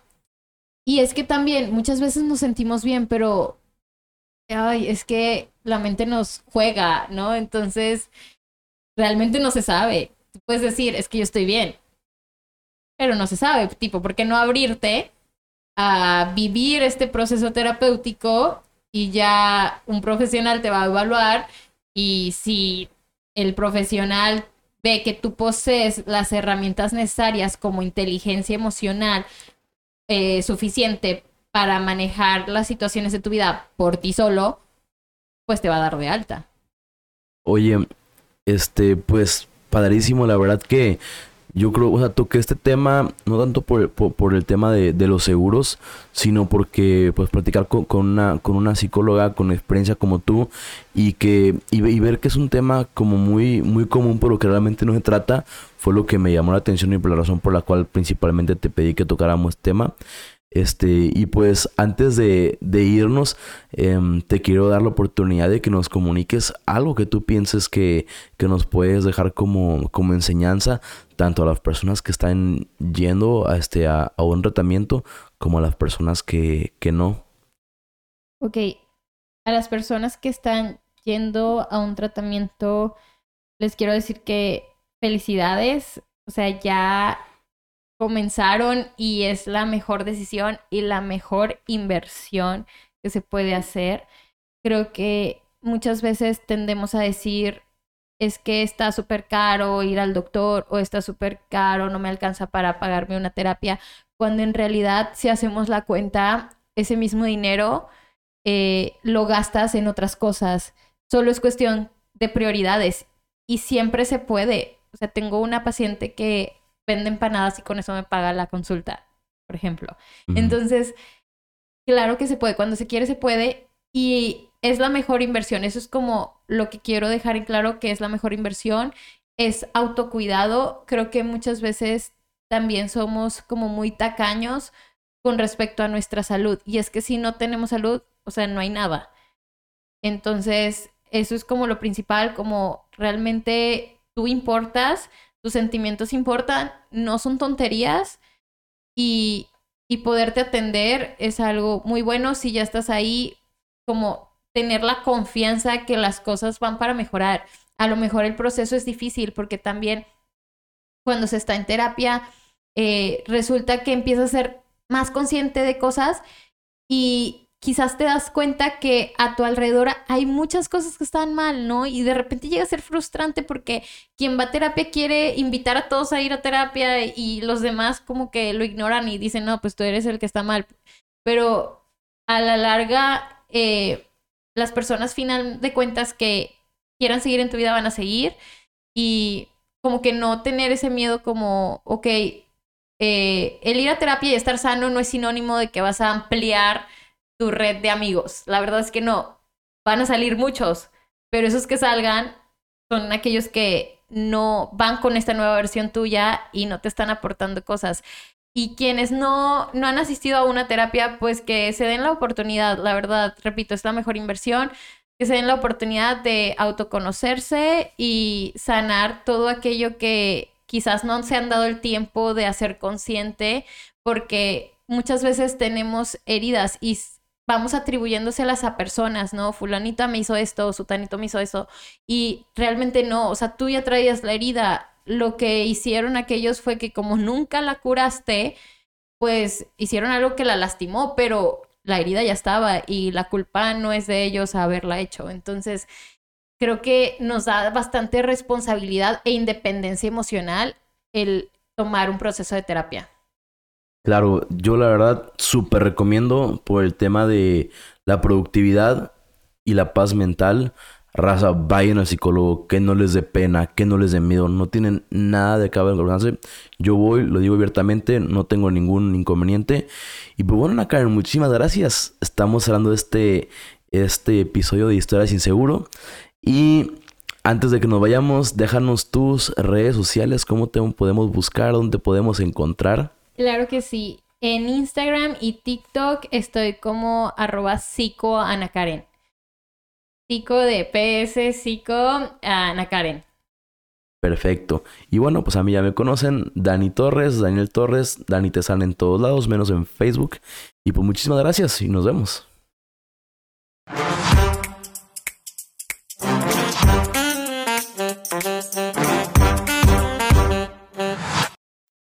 Y es que también muchas veces nos sentimos bien, pero ay, es que la mente nos juega, ¿no? Entonces, realmente no se sabe. Puedes decir, es que yo estoy bien, pero no se sabe, tipo, ¿por qué no abrirte a vivir este proceso terapéutico y ya un profesional te va a evaluar y si el profesional ve que tú posees las herramientas necesarias como inteligencia emocional eh, suficiente para manejar las situaciones de tu vida por ti solo, pues te va a dar de alta. Oye, este, pues padrísimo, la verdad que yo creo, o sea, toqué este tema no tanto por, por, el tema de, los seguros, sino porque pues platicar con, una, con una psicóloga con experiencia como tú y que y, ver que es un tema como muy muy común pero que realmente no se trata fue lo que me llamó la atención y por la razón por la cual principalmente te pedí que tocáramos este tema. Este, y pues antes de, irnos, em, te quiero dar la oportunidad de que nos comuniques algo que tú pienses que, nos puedes dejar como, como enseñanza, tanto a las personas que están yendo a, este, a, un tratamiento, como a las personas que, que no. Ok, a las personas que están yendo a un tratamiento, les quiero decir que felicidades, o sea, ya comenzaron y es la mejor decisión y la mejor inversión que se puede hacer. Creo que muchas veces tendemos a decir, es que está súper caro ir al doctor o está súper caro, no me alcanza para pagarme una terapia, cuando en realidad si hacemos la cuenta, ese mismo dinero eh, lo gastas en otras cosas. Solo es cuestión de prioridades y siempre se puede. O sea, tengo una paciente que vende empanadas y con eso me paga la consulta, por ejemplo. Entonces, claro que se puede, cuando se quiere se puede y es la mejor inversión. Eso es como lo que quiero dejar en claro que es la mejor inversión. Es autocuidado. Creo que muchas veces también somos como muy tacaños con respecto a nuestra salud. Y es que si no tenemos salud, o sea, no hay nada. Entonces, eso es como lo principal, como realmente tú importas, tus sentimientos importan, no son tonterías y, y poderte atender es algo muy bueno si ya estás ahí, como tener la confianza que las cosas van para mejorar. A lo mejor el proceso es difícil porque también cuando se está en terapia, eh, resulta que empieza a ser más consciente de cosas y quizás te das cuenta que a tu alrededor hay muchas cosas que están mal, ¿no? Y de repente llega a ser frustrante porque quien va a terapia quiere invitar a todos a ir a terapia y los demás como que lo ignoran y dicen, no, pues tú eres el que está mal. Pero a la larga, eh, las personas final de cuentas que quieran seguir en tu vida van a seguir y como que no tener ese miedo como, ok, eh, el ir a terapia y estar sano no es sinónimo de que vas a ampliar tu red de amigos. La verdad es que no. Van a salir muchos, pero esos que salgan son aquellos que no van con esta nueva versión tuya y no te están aportando cosas. Y quienes no, no han asistido a una terapia, pues que se den la oportunidad, la verdad, repito, es la mejor inversión, que se den la oportunidad de autoconocerse y sanar todo aquello que quizás no se han dado el tiempo de hacer consciente, porque muchas veces tenemos heridas y vamos atribuyéndoselas a personas, ¿no? Fulanita me hizo esto, sutanito me hizo eso, y realmente no, o sea, tú ya traías la herida, lo que hicieron aquellos fue que como nunca la curaste, pues hicieron algo que la lastimó, pero la herida ya estaba y la culpa no es de ellos haberla hecho. Entonces, creo que nos da bastante responsabilidad e independencia emocional el tomar un proceso de terapia. Claro, yo la verdad súper recomiendo por el tema de la productividad y la paz mental. Raza, vayan al psicólogo, que no les dé pena, que no les dé miedo, no tienen nada de cabo de Yo voy, lo digo abiertamente, no tengo ningún inconveniente. Y pues bueno, Karen, muchísimas gracias. Estamos hablando este, este episodio de Historias Inseguro. Y antes de que nos vayamos, déjanos tus redes sociales, cómo te podemos buscar, dónde podemos encontrar. Claro que sí. En Instagram y TikTok estoy como arroba psico Karen. Psico de PS, psico Ana Karen. Perfecto. Y bueno, pues a mí ya me conocen, Dani Torres, Daniel Torres, Dani te sale en todos lados, menos en Facebook. Y pues muchísimas gracias y nos vemos.